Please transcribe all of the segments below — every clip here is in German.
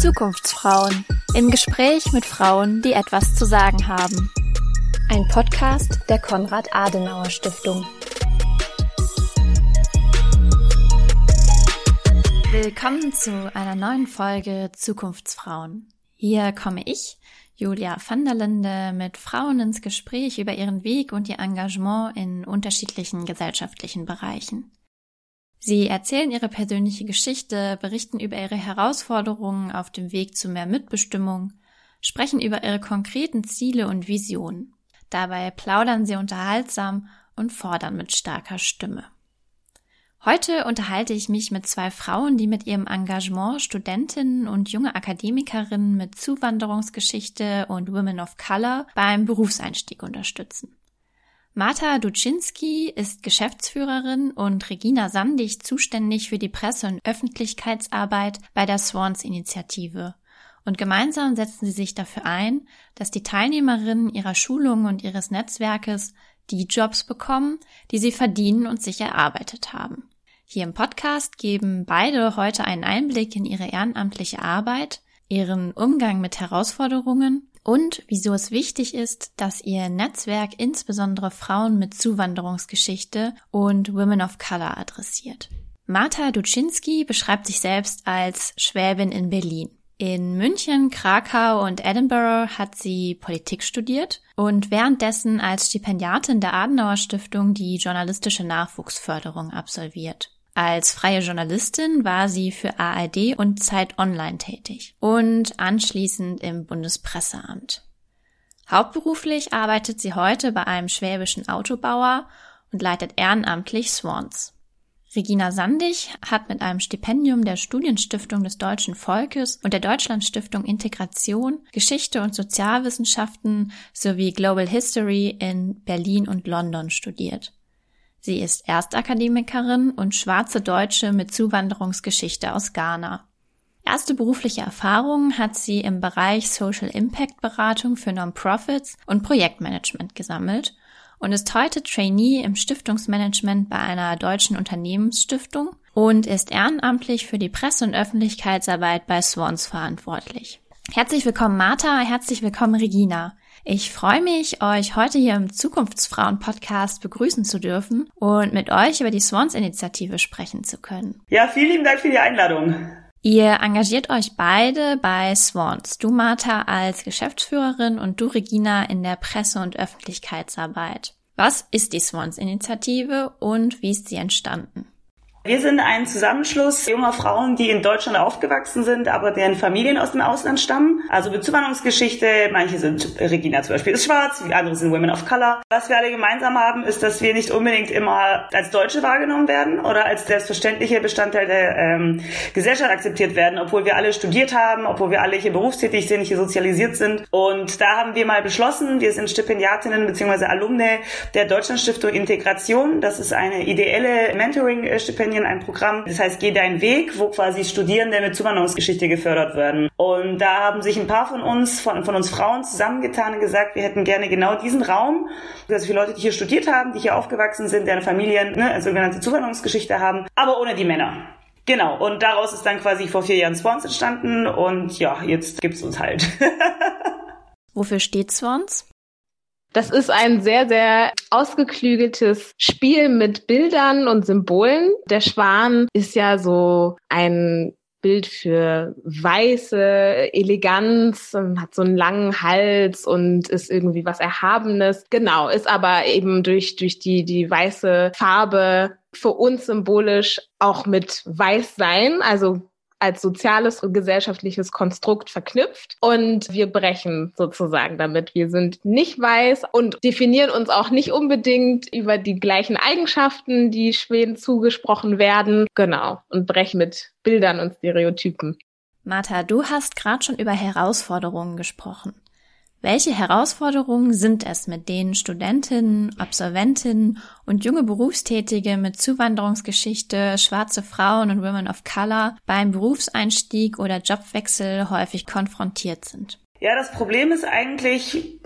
Zukunftsfrauen im Gespräch mit Frauen, die etwas zu sagen haben. Ein Podcast der Konrad Adenauer Stiftung. Willkommen zu einer neuen Folge Zukunftsfrauen. Hier komme ich, Julia van der Linde, mit Frauen ins Gespräch über ihren Weg und ihr Engagement in unterschiedlichen gesellschaftlichen Bereichen. Sie erzählen ihre persönliche Geschichte, berichten über ihre Herausforderungen auf dem Weg zu mehr Mitbestimmung, sprechen über ihre konkreten Ziele und Visionen. Dabei plaudern sie unterhaltsam und fordern mit starker Stimme. Heute unterhalte ich mich mit zwei Frauen, die mit ihrem Engagement Studentinnen und junge Akademikerinnen mit Zuwanderungsgeschichte und Women of Color beim Berufseinstieg unterstützen. Marta Duczynski ist Geschäftsführerin und Regina Sandig zuständig für die Presse- und Öffentlichkeitsarbeit bei der Swans-Initiative. Und gemeinsam setzen sie sich dafür ein, dass die Teilnehmerinnen ihrer Schulung und ihres Netzwerkes die Jobs bekommen, die sie verdienen und sich erarbeitet haben. Hier im Podcast geben beide heute einen Einblick in ihre ehrenamtliche Arbeit, ihren Umgang mit Herausforderungen und wieso es wichtig ist, dass ihr Netzwerk insbesondere Frauen mit Zuwanderungsgeschichte und Women of Color adressiert. Marta Duczynski beschreibt sich selbst als Schwäbin in Berlin. In München, Krakau und Edinburgh hat sie Politik studiert und währenddessen als Stipendiatin der Adenauer Stiftung die journalistische Nachwuchsförderung absolviert. Als freie Journalistin war sie für ARD und Zeit Online tätig und anschließend im Bundespresseamt. Hauptberuflich arbeitet sie heute bei einem schwäbischen Autobauer und leitet ehrenamtlich Swans. Regina Sandig hat mit einem Stipendium der Studienstiftung des deutschen Volkes und der Deutschlandstiftung Integration Geschichte und Sozialwissenschaften sowie Global History in Berlin und London studiert. Sie ist Erstakademikerin und schwarze Deutsche mit Zuwanderungsgeschichte aus Ghana. Erste berufliche Erfahrungen hat sie im Bereich Social Impact Beratung für Non-Profits und Projektmanagement gesammelt und ist heute Trainee im Stiftungsmanagement bei einer deutschen Unternehmensstiftung und ist ehrenamtlich für die Presse- und Öffentlichkeitsarbeit bei Swans verantwortlich. Herzlich willkommen Martha, herzlich willkommen Regina. Ich freue mich, euch heute hier im Zukunftsfrauen-Podcast begrüßen zu dürfen und mit euch über die Swans-Initiative sprechen zu können. Ja, vielen lieben Dank für die Einladung. Ihr engagiert euch beide bei Swans. Du, Martha, als Geschäftsführerin und du, Regina, in der Presse- und Öffentlichkeitsarbeit. Was ist die Swans-Initiative und wie ist sie entstanden? Wir sind ein Zusammenschluss junger Frauen, die in Deutschland aufgewachsen sind, aber deren Familien aus dem Ausland stammen. Also mit manche sind, Regina zum Beispiel ist schwarz, andere sind Women of Color. Was wir alle gemeinsam haben, ist, dass wir nicht unbedingt immer als Deutsche wahrgenommen werden oder als selbstverständliche Bestandteil der ähm, Gesellschaft akzeptiert werden, obwohl wir alle studiert haben, obwohl wir alle hier berufstätig sind, hier sozialisiert sind. Und da haben wir mal beschlossen, wir sind Stipendiatinnen bzw. Alumne der Deutschlandstiftung Integration. Das ist eine ideelle Mentoring-Stipendium Kampagnen ein Programm, das heißt Geh deinen Weg, wo quasi Studierende mit Zuwanderungsgeschichte gefördert werden. Und da haben sich ein paar von uns, von, von uns Frauen zusammengetan und gesagt, wir hätten gerne genau diesen Raum, dass wir Leute, die hier studiert haben, die hier aufgewachsen sind, deren Familien ne, eine sogenannte Zuwanderungsgeschichte haben, aber ohne die Männer. Genau, und daraus ist dann quasi vor vier Jahren Swans entstanden und ja, jetzt gibt's uns halt. Wofür steht Swans? Das ist ein sehr, sehr ausgeklügeltes Spiel mit Bildern und Symbolen. Der Schwan ist ja so ein Bild für weiße Eleganz hat so einen langen Hals und ist irgendwie was Erhabenes. Genau, ist aber eben durch, durch die, die weiße Farbe für uns symbolisch auch mit Weißsein, also als soziales und gesellschaftliches Konstrukt verknüpft und wir brechen sozusagen damit. Wir sind nicht weiß und definieren uns auch nicht unbedingt über die gleichen Eigenschaften, die Schweden zugesprochen werden. Genau. Und brechen mit Bildern und Stereotypen. Martha, du hast gerade schon über Herausforderungen gesprochen. Welche Herausforderungen sind es, mit denen Studentinnen, Absolventinnen und junge Berufstätige mit Zuwanderungsgeschichte, schwarze Frauen und Women of Color beim Berufseinstieg oder Jobwechsel häufig konfrontiert sind? Ja, das Problem ist eigentlich,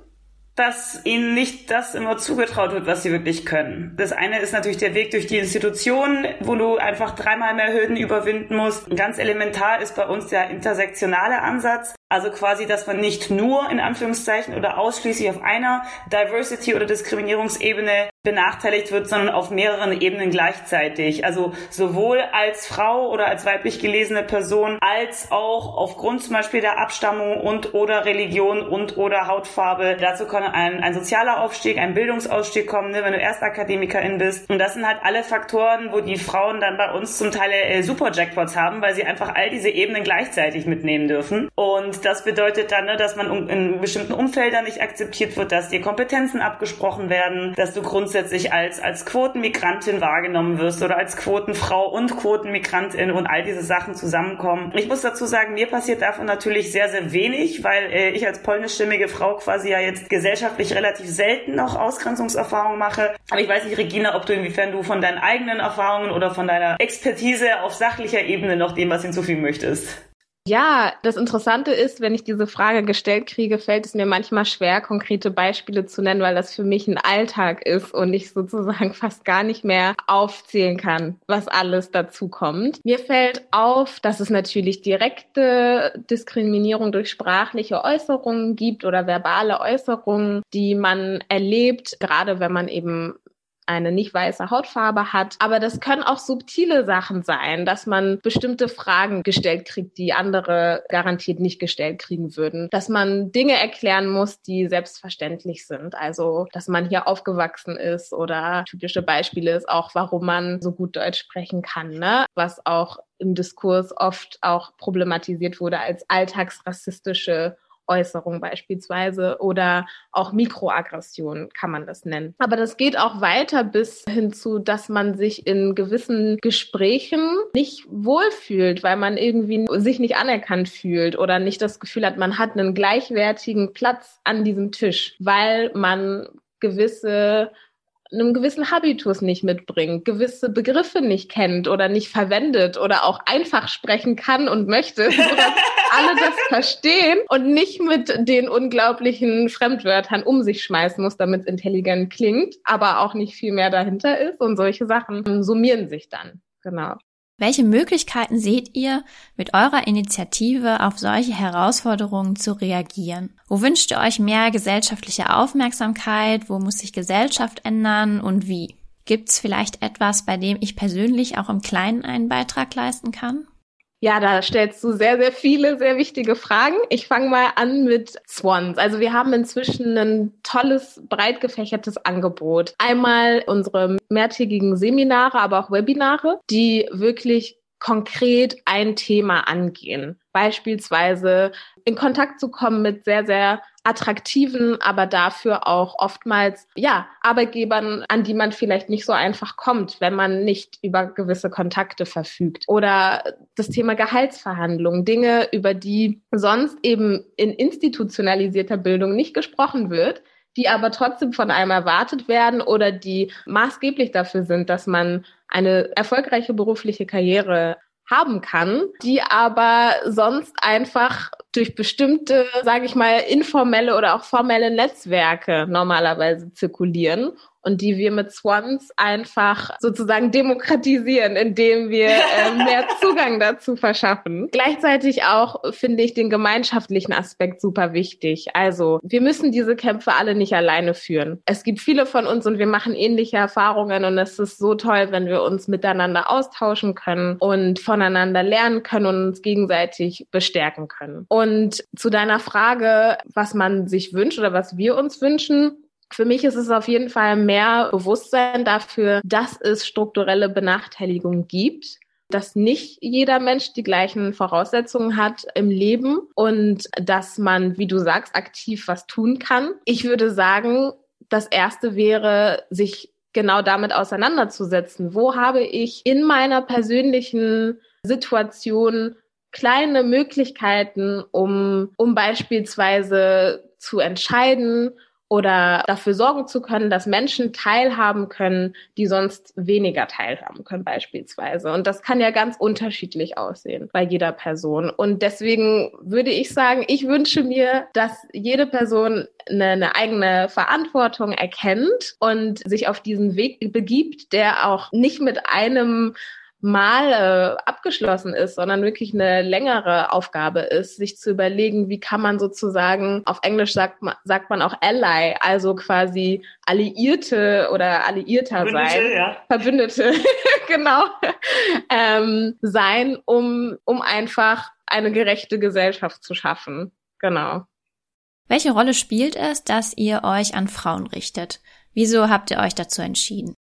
dass ihnen nicht das immer zugetraut wird, was sie wirklich können. Das eine ist natürlich der Weg durch die Institution, wo du einfach dreimal mehr Hürden überwinden musst. Ganz elementar ist bei uns der intersektionale Ansatz. Also quasi, dass man nicht nur in Anführungszeichen oder ausschließlich auf einer Diversity- oder Diskriminierungsebene benachteiligt wird, sondern auf mehreren Ebenen gleichzeitig. Also sowohl als Frau oder als weiblich gelesene Person, als auch aufgrund zum Beispiel der Abstammung und oder Religion und oder Hautfarbe. Dazu kann ein, ein sozialer Aufstieg, ein Bildungsausstieg kommen, ne, wenn du Erstakademikerin bist. Und das sind halt alle Faktoren, wo die Frauen dann bei uns zum Teil äh, super Jackpots haben, weil sie einfach all diese Ebenen gleichzeitig mitnehmen dürfen. Und das bedeutet dann, ne, dass man in bestimmten Umfeldern nicht akzeptiert wird, dass dir Kompetenzen abgesprochen werden, dass du grundsätzlich als, als Quotenmigrantin wahrgenommen wirst oder als Quotenfrau und Quotenmigrantin und all diese Sachen zusammenkommen. Ich muss dazu sagen, mir passiert davon natürlich sehr, sehr wenig, weil äh, ich als polnischstimmige Frau quasi ja jetzt gesellschaftlich relativ selten noch Ausgrenzungserfahrungen mache. Aber ich weiß nicht, Regina, ob du inwiefern du von deinen eigenen Erfahrungen oder von deiner Expertise auf sachlicher Ebene noch dem was hinzufügen möchtest. Ja, das Interessante ist, wenn ich diese Frage gestellt kriege, fällt es mir manchmal schwer, konkrete Beispiele zu nennen, weil das für mich ein Alltag ist und ich sozusagen fast gar nicht mehr aufzählen kann, was alles dazu kommt. Mir fällt auf, dass es natürlich direkte Diskriminierung durch sprachliche Äußerungen gibt oder verbale Äußerungen, die man erlebt, gerade wenn man eben eine nicht weiße Hautfarbe hat. Aber das können auch subtile Sachen sein, dass man bestimmte Fragen gestellt kriegt, die andere garantiert nicht gestellt kriegen würden. Dass man Dinge erklären muss, die selbstverständlich sind. Also, dass man hier aufgewachsen ist oder typische Beispiele ist auch, warum man so gut Deutsch sprechen kann, ne? Was auch im Diskurs oft auch problematisiert wurde als alltagsrassistische Äußerung beispielsweise oder auch Mikroaggression kann man das nennen. Aber das geht auch weiter bis hin zu, dass man sich in gewissen Gesprächen nicht wohlfühlt, weil man irgendwie sich nicht anerkannt fühlt oder nicht das Gefühl hat, man hat einen gleichwertigen Platz an diesem Tisch, weil man gewisse einem gewissen Habitus nicht mitbringt, gewisse Begriffe nicht kennt oder nicht verwendet oder auch einfach sprechen kann und möchte, sodass alle das verstehen und nicht mit den unglaublichen Fremdwörtern um sich schmeißen muss, damit es intelligent klingt, aber auch nicht viel mehr dahinter ist und solche Sachen summieren sich dann. Genau. Welche Möglichkeiten seht ihr, mit eurer Initiative auf solche Herausforderungen zu reagieren? Wo wünscht ihr euch mehr gesellschaftliche Aufmerksamkeit? Wo muss sich Gesellschaft ändern und wie? Gibt's vielleicht etwas, bei dem ich persönlich auch im Kleinen einen Beitrag leisten kann? Ja, da stellst du sehr, sehr viele, sehr wichtige Fragen. Ich fange mal an mit Swans. Also wir haben inzwischen ein tolles, breit gefächertes Angebot. Einmal unsere mehrtägigen Seminare, aber auch Webinare, die wirklich konkret ein Thema angehen. Beispielsweise in Kontakt zu kommen mit sehr, sehr attraktiven, aber dafür auch oftmals, ja, Arbeitgebern, an die man vielleicht nicht so einfach kommt, wenn man nicht über gewisse Kontakte verfügt. Oder das Thema Gehaltsverhandlungen, Dinge, über die sonst eben in institutionalisierter Bildung nicht gesprochen wird, die aber trotzdem von einem erwartet werden oder die maßgeblich dafür sind, dass man eine erfolgreiche berufliche Karriere haben kann, die aber sonst einfach durch bestimmte, sage ich mal, informelle oder auch formelle Netzwerke normalerweise zirkulieren und die wir mit Swans einfach sozusagen demokratisieren, indem wir äh, mehr Zugang dazu verschaffen. Gleichzeitig auch finde ich den gemeinschaftlichen Aspekt super wichtig. Also wir müssen diese Kämpfe alle nicht alleine führen. Es gibt viele von uns und wir machen ähnliche Erfahrungen und es ist so toll, wenn wir uns miteinander austauschen können und voneinander lernen können und uns gegenseitig bestärken können. Und zu deiner Frage, was man sich wünscht oder was wir uns wünschen, für mich ist es auf jeden Fall mehr Bewusstsein dafür, dass es strukturelle Benachteiligungen gibt dass nicht jeder Mensch die gleichen Voraussetzungen hat im Leben und dass man, wie du sagst, aktiv was tun kann. Ich würde sagen, das erste wäre, sich genau damit auseinanderzusetzen. Wo habe ich in meiner persönlichen Situation kleine Möglichkeiten, um, um beispielsweise zu entscheiden, oder dafür sorgen zu können, dass Menschen teilhaben können, die sonst weniger teilhaben können beispielsweise. Und das kann ja ganz unterschiedlich aussehen bei jeder Person. Und deswegen würde ich sagen, ich wünsche mir, dass jede Person eine, eine eigene Verantwortung erkennt und sich auf diesen Weg begibt, der auch nicht mit einem mal äh, abgeschlossen ist, sondern wirklich eine längere Aufgabe ist, sich zu überlegen, wie kann man sozusagen, auf Englisch sagt man, sagt man auch Ally, also quasi Alliierte oder Alliierter Verbündete, sein, ja. Verbündete, genau, ähm, sein, um, um einfach eine gerechte Gesellschaft zu schaffen. Genau. Welche Rolle spielt es, dass ihr euch an Frauen richtet? Wieso habt ihr euch dazu entschieden?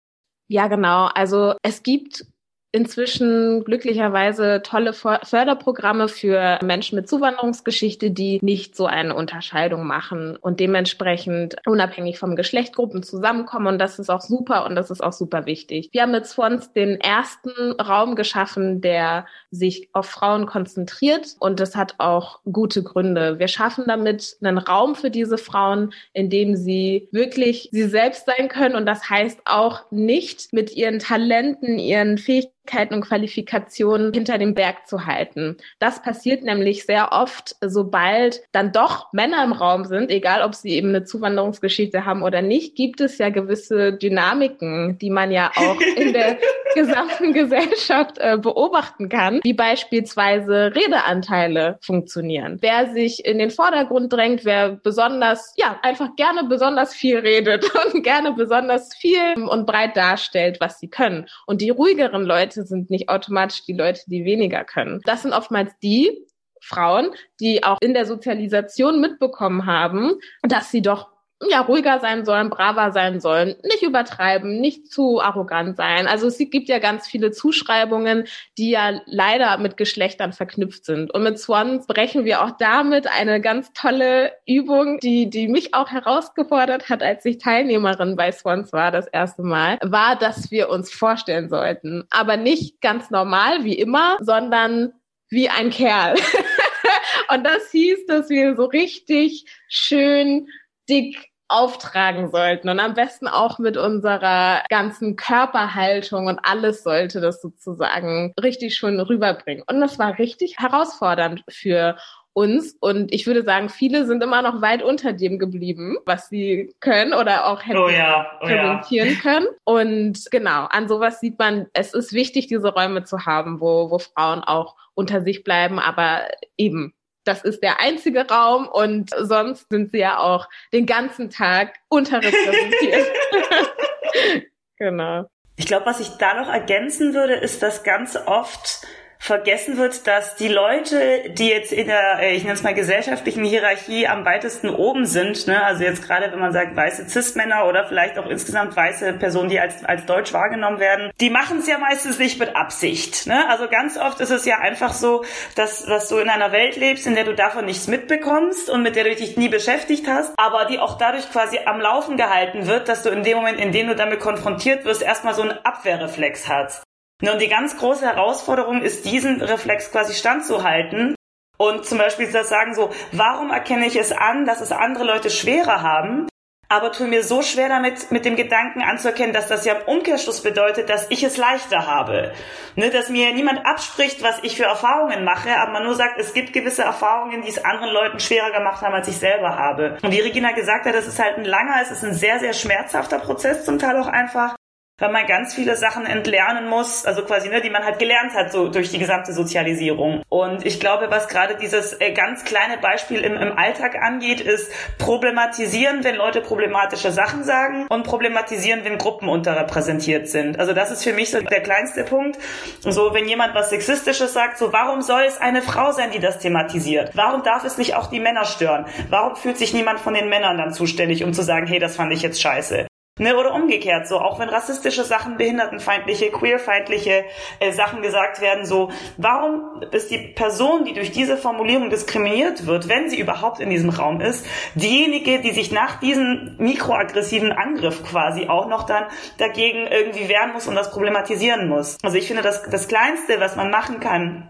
Ja, genau. Also es gibt inzwischen glücklicherweise tolle Förderprogramme für Menschen mit Zuwanderungsgeschichte, die nicht so eine Unterscheidung machen und dementsprechend unabhängig vom Geschlechtgruppen zusammenkommen. Und das ist auch super und das ist auch super wichtig. Wir haben mit Swans den ersten Raum geschaffen, der sich auf Frauen konzentriert und das hat auch gute Gründe. Wir schaffen damit einen Raum für diese Frauen, in dem sie wirklich sie selbst sein können und das heißt auch nicht mit ihren Talenten, ihren Fähigkeiten Fähigkeiten und Qualifikationen hinter dem Berg zu halten. Das passiert nämlich sehr oft, sobald dann doch Männer im Raum sind, egal ob sie eben eine Zuwanderungsgeschichte haben oder nicht, gibt es ja gewisse Dynamiken, die man ja auch in der gesamten Gesellschaft äh, beobachten kann, wie beispielsweise Redeanteile funktionieren. Wer sich in den Vordergrund drängt, wer besonders, ja, einfach gerne besonders viel redet und gerne besonders viel und breit darstellt, was sie können. Und die ruhigeren Leute Leute sind nicht automatisch die Leute, die weniger können. Das sind oftmals die Frauen, die auch in der Sozialisation mitbekommen haben, dass sie doch ja, ruhiger sein sollen, braver sein sollen, nicht übertreiben, nicht zu arrogant sein. Also es gibt ja ganz viele Zuschreibungen, die ja leider mit Geschlechtern verknüpft sind. Und mit Swans brechen wir auch damit eine ganz tolle Übung, die, die mich auch herausgefordert hat, als ich Teilnehmerin bei Swans war, das erste Mal, war, dass wir uns vorstellen sollten. Aber nicht ganz normal wie immer, sondern wie ein Kerl. Und das hieß, dass wir so richtig schön dick auftragen sollten und am besten auch mit unserer ganzen Körperhaltung und alles sollte das sozusagen richtig schön rüberbringen. Und das war richtig herausfordernd für uns und ich würde sagen, viele sind immer noch weit unter dem geblieben, was sie können oder auch hätten oh ja, oh präsentieren ja. können. Und genau, an sowas sieht man, es ist wichtig, diese Räume zu haben, wo, wo Frauen auch unter sich bleiben, aber eben das ist der einzige Raum und sonst sind sie ja auch den ganzen Tag unterrepräsentiert. genau. Ich glaube, was ich da noch ergänzen würde, ist, dass ganz oft vergessen wird, dass die Leute, die jetzt in der, äh, ich nenne es mal gesellschaftlichen Hierarchie am weitesten oben sind, ne, also jetzt gerade wenn man sagt weiße Cis-Männer oder vielleicht auch insgesamt weiße Personen, die als, als deutsch wahrgenommen werden, die machen es ja meistens nicht mit Absicht. Ne? Also ganz oft ist es ja einfach so, dass, dass du in einer Welt lebst, in der du davon nichts mitbekommst und mit der du dich nie beschäftigt hast, aber die auch dadurch quasi am Laufen gehalten wird, dass du in dem Moment, in dem du damit konfrontiert wirst, erstmal so einen Abwehrreflex hast. Und die ganz große Herausforderung ist, diesen Reflex quasi standzuhalten und zum Beispiel das sagen so, warum erkenne ich es an, dass es andere Leute schwerer haben, aber tue mir so schwer damit, mit dem Gedanken anzuerkennen, dass das ja im Umkehrschluss bedeutet, dass ich es leichter habe. Ne, dass mir niemand abspricht, was ich für Erfahrungen mache, aber man nur sagt, es gibt gewisse Erfahrungen, die es anderen Leuten schwerer gemacht haben, als ich selber habe. Und wie Regina gesagt hat, das ist halt ein langer, es ist ein sehr, sehr schmerzhafter Prozess zum Teil auch einfach weil man ganz viele Sachen entlernen muss, also quasi, ne, die man halt gelernt hat, so durch die gesamte Sozialisierung. Und ich glaube, was gerade dieses äh, ganz kleine Beispiel im, im Alltag angeht, ist problematisieren, wenn Leute problematische Sachen sagen und problematisieren, wenn Gruppen unterrepräsentiert sind. Also das ist für mich so der kleinste Punkt. So, wenn jemand was Sexistisches sagt, so, warum soll es eine Frau sein, die das thematisiert? Warum darf es nicht auch die Männer stören? Warum fühlt sich niemand von den Männern dann zuständig, um zu sagen, hey, das fand ich jetzt scheiße? Ne, oder umgekehrt so, auch wenn rassistische Sachen, behindertenfeindliche, queerfeindliche äh, Sachen gesagt werden, so, warum ist die Person, die durch diese Formulierung diskriminiert wird, wenn sie überhaupt in diesem Raum ist, diejenige, die sich nach diesem mikroaggressiven Angriff quasi auch noch dann dagegen irgendwie wehren muss und das problematisieren muss. Also ich finde, das, das Kleinste, was man machen kann,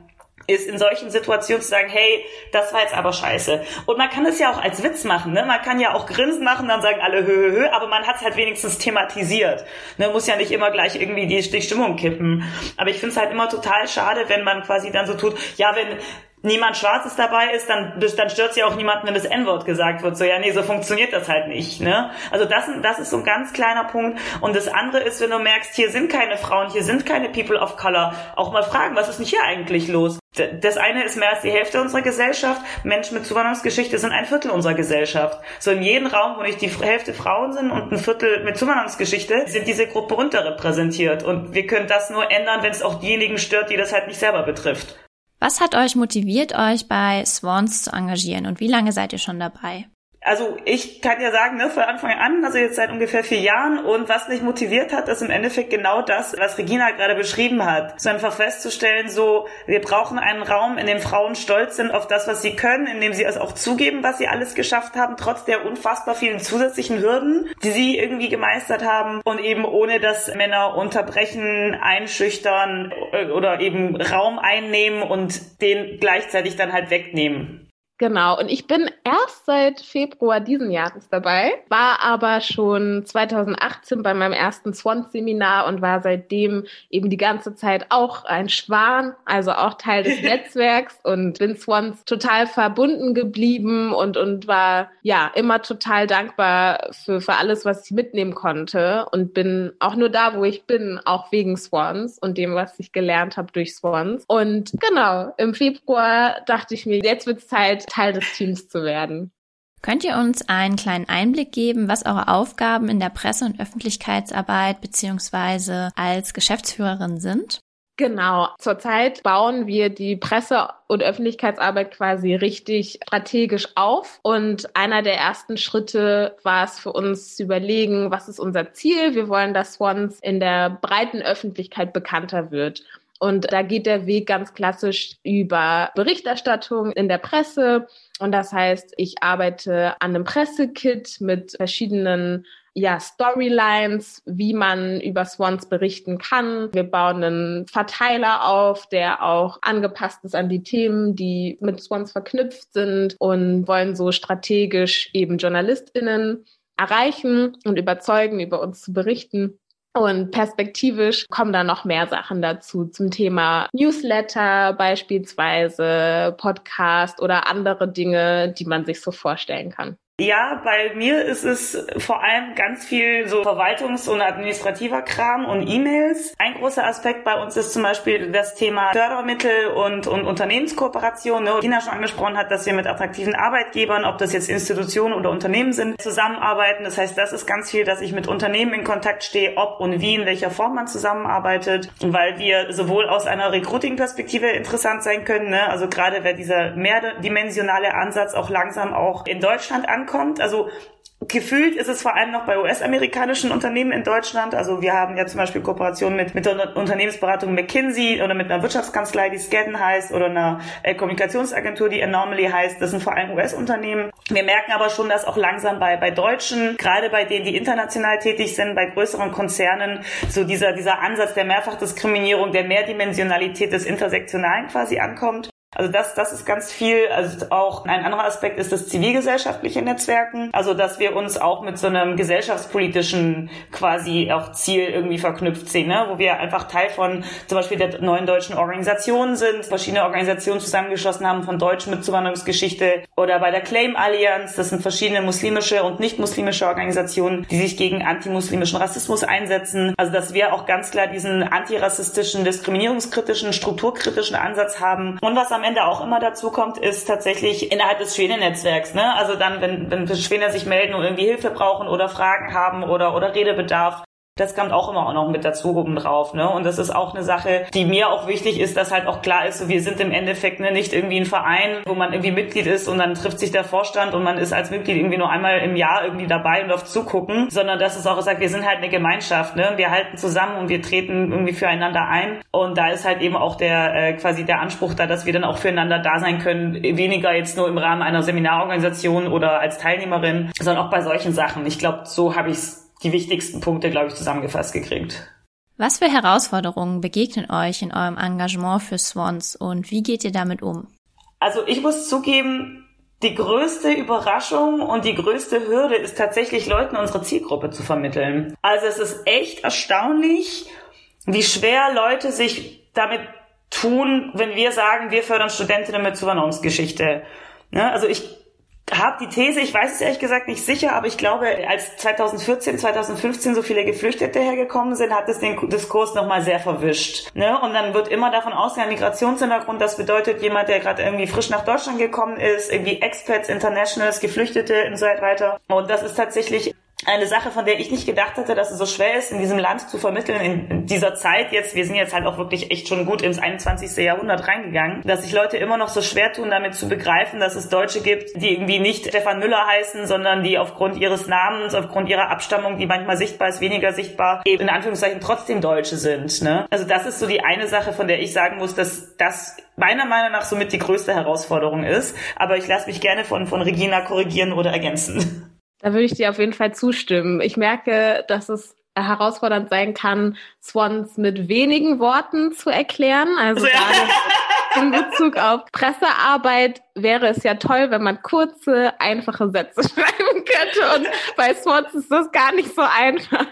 ist in solchen Situationen zu sagen, hey, das war jetzt aber scheiße. Und man kann es ja auch als Witz machen, ne? Man kann ja auch Grinsen machen, dann sagen alle hö, hö, hö, aber man hat es halt wenigstens thematisiert. Ne? Muss ja nicht immer gleich irgendwie die, die Stimmung kippen. Aber ich finde es halt immer total schade, wenn man quasi dann so tut, ja, wenn niemand Schwarzes dabei ist, dann, dann stört ja auch niemand, wenn das N-Wort gesagt wird. So, ja, nee, so funktioniert das halt nicht. Ne? Also das, das ist so ein ganz kleiner Punkt. Und das andere ist, wenn du merkst, hier sind keine Frauen, hier sind keine People of Color, auch mal fragen, was ist denn hier eigentlich los? Das eine ist mehr als die Hälfte unserer Gesellschaft. Menschen mit Zuwanderungsgeschichte sind ein Viertel unserer Gesellschaft. So in jedem Raum, wo nicht die Hälfte Frauen sind und ein Viertel mit Zuwanderungsgeschichte, sind diese Gruppe unterrepräsentiert. Und wir können das nur ändern, wenn es auch diejenigen stört, die das halt nicht selber betrifft. Was hat euch motiviert, euch bei Swans zu engagieren und wie lange seid ihr schon dabei? Also ich kann ja sagen, ne, von Anfang an, also jetzt seit ungefähr vier Jahren und was mich motiviert hat, ist im Endeffekt genau das, was Regina gerade beschrieben hat. So einfach festzustellen, so, wir brauchen einen Raum, in dem Frauen stolz sind auf das, was sie können, in dem sie es auch zugeben, was sie alles geschafft haben, trotz der unfassbar vielen zusätzlichen Hürden, die sie irgendwie gemeistert haben und eben ohne, dass Männer unterbrechen, einschüchtern oder eben Raum einnehmen und den gleichzeitig dann halt wegnehmen. Genau, und ich bin erst seit Februar diesen Jahres dabei, war aber schon 2018 bei meinem ersten Swans-Seminar und war seitdem eben die ganze Zeit auch ein Schwan, also auch Teil des Netzwerks und bin Swans total verbunden geblieben und, und war ja immer total dankbar für, für alles, was ich mitnehmen konnte und bin auch nur da, wo ich bin, auch wegen Swans und dem, was ich gelernt habe durch Swans. Und genau, im Februar dachte ich mir, jetzt wird's Zeit, Teil des Teams zu werden. Könnt ihr uns einen kleinen Einblick geben, was eure Aufgaben in der Presse- und Öffentlichkeitsarbeit beziehungsweise als Geschäftsführerin sind? Genau. Zurzeit bauen wir die Presse- und Öffentlichkeitsarbeit quasi richtig strategisch auf. Und einer der ersten Schritte war es für uns zu überlegen, was ist unser Ziel? Wir wollen, dass Swans in der breiten Öffentlichkeit bekannter wird. Und da geht der Weg ganz klassisch über Berichterstattung in der Presse. Und das heißt, ich arbeite an einem Pressekit mit verschiedenen ja, Storylines, wie man über Swans berichten kann. Wir bauen einen Verteiler auf, der auch angepasst ist an die Themen, die mit Swans verknüpft sind und wollen so strategisch eben JournalistInnen erreichen und überzeugen, über uns zu berichten. Und perspektivisch kommen da noch mehr Sachen dazu zum Thema Newsletter beispielsweise, Podcast oder andere Dinge, die man sich so vorstellen kann. Ja, bei mir ist es vor allem ganz viel so Verwaltungs- und administrativer Kram und E-Mails. Ein großer Aspekt bei uns ist zum Beispiel das Thema Fördermittel und, und Unternehmenskooperation. Ne? Dina schon angesprochen hat, dass wir mit attraktiven Arbeitgebern, ob das jetzt Institutionen oder Unternehmen sind, zusammenarbeiten. Das heißt, das ist ganz viel, dass ich mit Unternehmen in Kontakt stehe, ob und wie, in welcher Form man zusammenarbeitet, weil wir sowohl aus einer Recruiting-Perspektive interessant sein können, ne? also gerade wer dieser mehrdimensionale Ansatz auch langsam auch in Deutschland ankommt, ankommt. Also Gefühlt ist es vor allem noch bei US-amerikanischen Unternehmen in Deutschland. Also wir haben ja zum Beispiel Kooperationen mit, mit der Unternehmensberatung McKinsey oder mit einer Wirtschaftskanzlei, die Skadden heißt, oder einer äh, Kommunikationsagentur, die Anomaly heißt. Das sind vor allem US-Unternehmen. Wir merken aber schon, dass auch langsam bei, bei Deutschen, gerade bei denen, die international tätig sind, bei größeren Konzernen, so dieser, dieser Ansatz der Mehrfachdiskriminierung, der Mehrdimensionalität des Intersektionalen quasi ankommt. Also das, das ist ganz viel. Also auch ein anderer Aspekt ist das zivilgesellschaftliche Netzwerken. Also dass wir uns auch mit so einem gesellschaftspolitischen quasi auch Ziel irgendwie verknüpft sehen, ne? wo wir einfach Teil von zum Beispiel der neuen deutschen Organisation sind, verschiedene Organisationen zusammengeschlossen haben von Deutschen mit Zuwanderungsgeschichte oder bei der Claim Allianz. Das sind verschiedene muslimische und nicht muslimische Organisationen, die sich gegen antimuslimischen Rassismus einsetzen. Also dass wir auch ganz klar diesen antirassistischen, diskriminierungskritischen, strukturkritischen Ansatz haben. Und was am Ende auch immer dazu kommt, ist tatsächlich innerhalb des Schwede-Netzwerks. Ne? Also dann, wenn, wenn Schwäne sich melden und irgendwie Hilfe brauchen oder Fragen haben oder, oder Redebedarf, das kommt auch immer auch noch mit dazu oben drauf. Ne? Und das ist auch eine Sache, die mir auch wichtig ist, dass halt auch klar ist, so wir sind im Endeffekt ne, nicht irgendwie ein Verein, wo man irgendwie Mitglied ist und dann trifft sich der Vorstand und man ist als Mitglied irgendwie nur einmal im Jahr irgendwie dabei und darf zugucken, sondern dass es auch sagt, wir sind halt eine Gemeinschaft, ne? wir halten zusammen und wir treten irgendwie füreinander ein. Und da ist halt eben auch der äh, quasi der Anspruch da, dass wir dann auch füreinander da sein können, weniger jetzt nur im Rahmen einer Seminarorganisation oder als Teilnehmerin, sondern auch bei solchen Sachen. Ich glaube, so habe ich es die wichtigsten Punkte, glaube ich, zusammengefasst gekriegt. Was für Herausforderungen begegnen euch in eurem Engagement für Swans und wie geht ihr damit um? Also ich muss zugeben, die größte Überraschung und die größte Hürde ist tatsächlich Leuten unsere Zielgruppe zu vermitteln. Also es ist echt erstaunlich, wie schwer Leute sich damit tun, wenn wir sagen, wir fördern Studentinnen mit Zuwanderungsgeschichte. Ne? Also ich habe die These, ich weiß es ehrlich gesagt nicht sicher, aber ich glaube, als 2014, 2015 so viele Geflüchtete hergekommen sind, hat es den Diskurs nochmal sehr verwischt. Ne? Und dann wird immer davon ausgegangen, Migrationshintergrund, das bedeutet jemand, der gerade irgendwie frisch nach Deutschland gekommen ist, irgendwie Expats, Internationals, Geflüchtete und so weiter. Und das ist tatsächlich eine Sache, von der ich nicht gedacht hatte, dass es so schwer ist, in diesem Land zu vermitteln, in dieser Zeit jetzt, wir sind jetzt halt auch wirklich echt schon gut ins 21. Jahrhundert reingegangen, dass sich Leute immer noch so schwer tun, damit zu begreifen, dass es Deutsche gibt, die irgendwie nicht Stefan Müller heißen, sondern die aufgrund ihres Namens, aufgrund ihrer Abstammung, die manchmal sichtbar ist, weniger sichtbar, eben in Anführungszeichen trotzdem Deutsche sind. Ne? Also das ist so die eine Sache, von der ich sagen muss, dass das meiner Meinung nach somit die größte Herausforderung ist. Aber ich lasse mich gerne von, von Regina korrigieren oder ergänzen. Da würde ich dir auf jeden Fall zustimmen. Ich merke, dass es herausfordernd sein kann, Swans mit wenigen Worten zu erklären. Also ja. gerade in Bezug auf Pressearbeit wäre es ja toll, wenn man kurze, einfache Sätze schreiben könnte. Und bei Swans ist das gar nicht so einfach.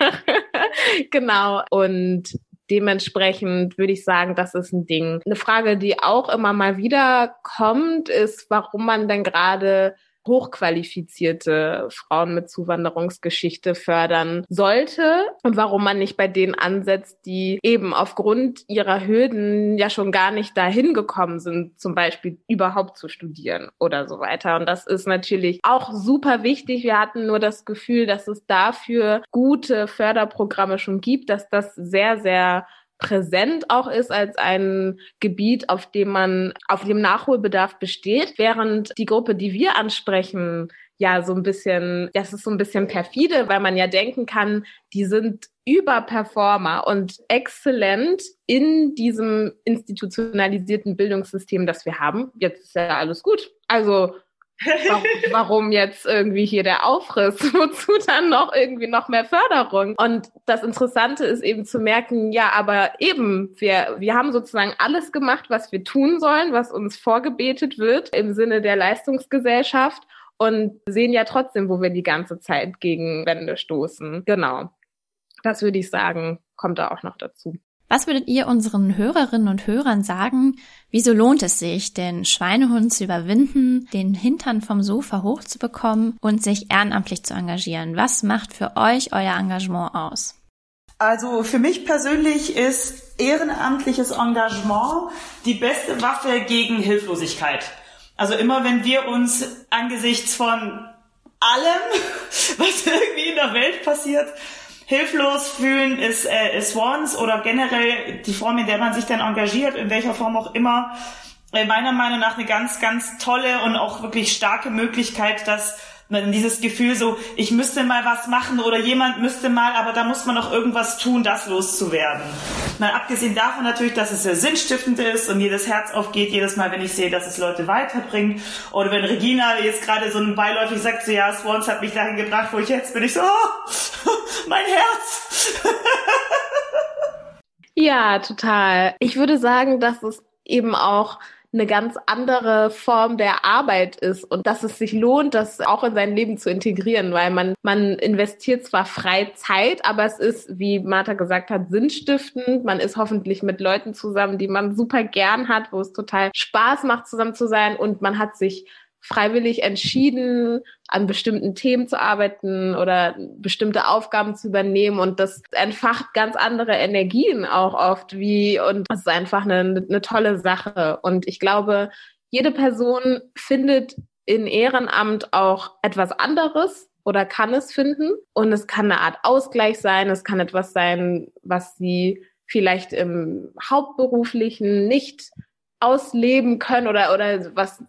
genau. Und Dementsprechend würde ich sagen, das ist ein Ding. Eine Frage, die auch immer mal wieder kommt, ist, warum man denn gerade hochqualifizierte Frauen mit Zuwanderungsgeschichte fördern sollte und warum man nicht bei denen ansetzt, die eben aufgrund ihrer Hürden ja schon gar nicht dahin gekommen sind, zum Beispiel überhaupt zu studieren oder so weiter. Und das ist natürlich auch super wichtig. Wir hatten nur das Gefühl, dass es dafür gute Förderprogramme schon gibt, dass das sehr, sehr präsent auch ist als ein Gebiet, auf dem man, auf dem Nachholbedarf besteht, während die Gruppe, die wir ansprechen, ja so ein bisschen, das ist so ein bisschen perfide, weil man ja denken kann, die sind Überperformer und exzellent in diesem institutionalisierten Bildungssystem, das wir haben. Jetzt ist ja alles gut. Also warum, warum jetzt irgendwie hier der Aufriss? Wozu dann noch irgendwie noch mehr Förderung? Und das Interessante ist eben zu merken, ja, aber eben, wir, wir haben sozusagen alles gemacht, was wir tun sollen, was uns vorgebetet wird im Sinne der Leistungsgesellschaft und sehen ja trotzdem, wo wir die ganze Zeit gegen Wände stoßen. Genau. Das würde ich sagen, kommt da auch noch dazu. Was würdet ihr unseren Hörerinnen und Hörern sagen? Wieso lohnt es sich, den Schweinehund zu überwinden, den Hintern vom Sofa hochzubekommen und sich ehrenamtlich zu engagieren? Was macht für euch euer Engagement aus? Also für mich persönlich ist ehrenamtliches Engagement die beste Waffe gegen Hilflosigkeit. Also immer wenn wir uns angesichts von allem, was irgendwie in der Welt passiert, hilflos fühlen ist, äh, ist Swans oder generell die Form, in der man sich dann engagiert, in welcher Form auch immer, äh, meiner Meinung nach eine ganz, ganz tolle und auch wirklich starke Möglichkeit, dass dieses Gefühl so, ich müsste mal was machen oder jemand müsste mal, aber da muss man noch irgendwas tun, das loszuwerden. Mal abgesehen davon natürlich, dass es sehr sinnstiftend ist und jedes Herz aufgeht, jedes Mal, wenn ich sehe, dass es Leute weiterbringt. Oder wenn Regina jetzt gerade so ein beiläufig sagt, so ja, Swans hat mich dahin gebracht, wo ich jetzt bin, ich so, oh, mein Herz. ja, total. Ich würde sagen, dass es eben auch eine ganz andere Form der Arbeit ist und dass es sich lohnt, das auch in sein Leben zu integrieren, weil man, man investiert zwar frei Zeit, aber es ist, wie Martha gesagt hat, sinnstiftend. Man ist hoffentlich mit Leuten zusammen, die man super gern hat, wo es total Spaß macht, zusammen zu sein und man hat sich freiwillig entschieden, an bestimmten Themen zu arbeiten oder bestimmte Aufgaben zu übernehmen. Und das entfacht ganz andere Energien auch oft wie und es ist einfach eine, eine tolle Sache. Und ich glaube, jede Person findet in Ehrenamt auch etwas anderes oder kann es finden. Und es kann eine Art Ausgleich sein, es kann etwas sein, was sie vielleicht im hauptberuflichen nicht ausleben können oder oder was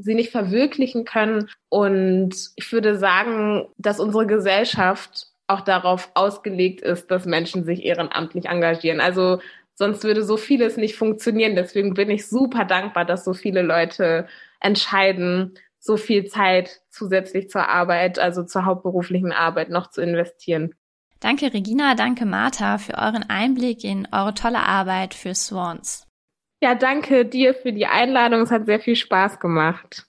sie nicht verwirklichen können. Und ich würde sagen, dass unsere Gesellschaft auch darauf ausgelegt ist, dass Menschen sich ehrenamtlich engagieren. Also sonst würde so vieles nicht funktionieren. Deswegen bin ich super dankbar, dass so viele Leute entscheiden, so viel Zeit zusätzlich zur Arbeit, also zur hauptberuflichen Arbeit noch zu investieren. Danke Regina, danke Martha für euren Einblick in eure tolle Arbeit für Swans. Ja, danke dir für die Einladung. Es hat sehr viel Spaß gemacht.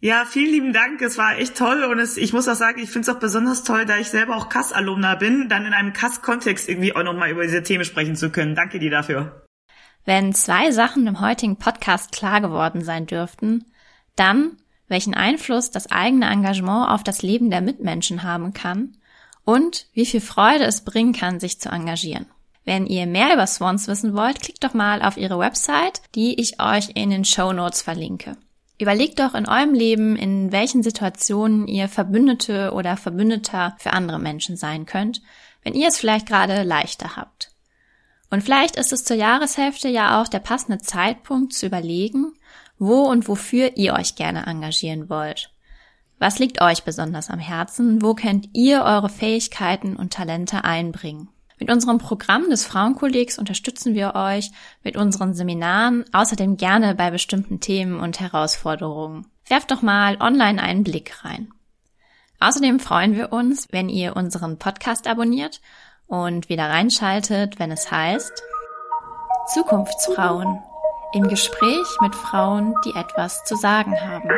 Ja, vielen lieben Dank. Es war echt toll und es, ich muss auch sagen, ich finde es auch besonders toll, da ich selber auch Kass-Alumna bin, dann in einem Kass-Kontext irgendwie auch nochmal über diese Themen sprechen zu können. Danke dir dafür. Wenn zwei Sachen im heutigen Podcast klar geworden sein dürften, dann, welchen Einfluss das eigene Engagement auf das Leben der Mitmenschen haben kann und wie viel Freude es bringen kann, sich zu engagieren. Wenn ihr mehr über Swans wissen wollt, klickt doch mal auf ihre Website, die ich euch in den Show Notes verlinke. Überlegt doch in eurem Leben, in welchen Situationen ihr Verbündete oder Verbündeter für andere Menschen sein könnt, wenn ihr es vielleicht gerade leichter habt. Und vielleicht ist es zur Jahreshälfte ja auch der passende Zeitpunkt zu überlegen, wo und wofür ihr euch gerne engagieren wollt. Was liegt euch besonders am Herzen? Wo könnt ihr eure Fähigkeiten und Talente einbringen? Mit unserem Programm des Frauenkollegs unterstützen wir euch mit unseren Seminaren außerdem gerne bei bestimmten Themen und Herausforderungen. Werft doch mal online einen Blick rein. Außerdem freuen wir uns, wenn ihr unseren Podcast abonniert und wieder reinschaltet, wenn es heißt Zukunftsfrauen im Gespräch mit Frauen, die etwas zu sagen haben.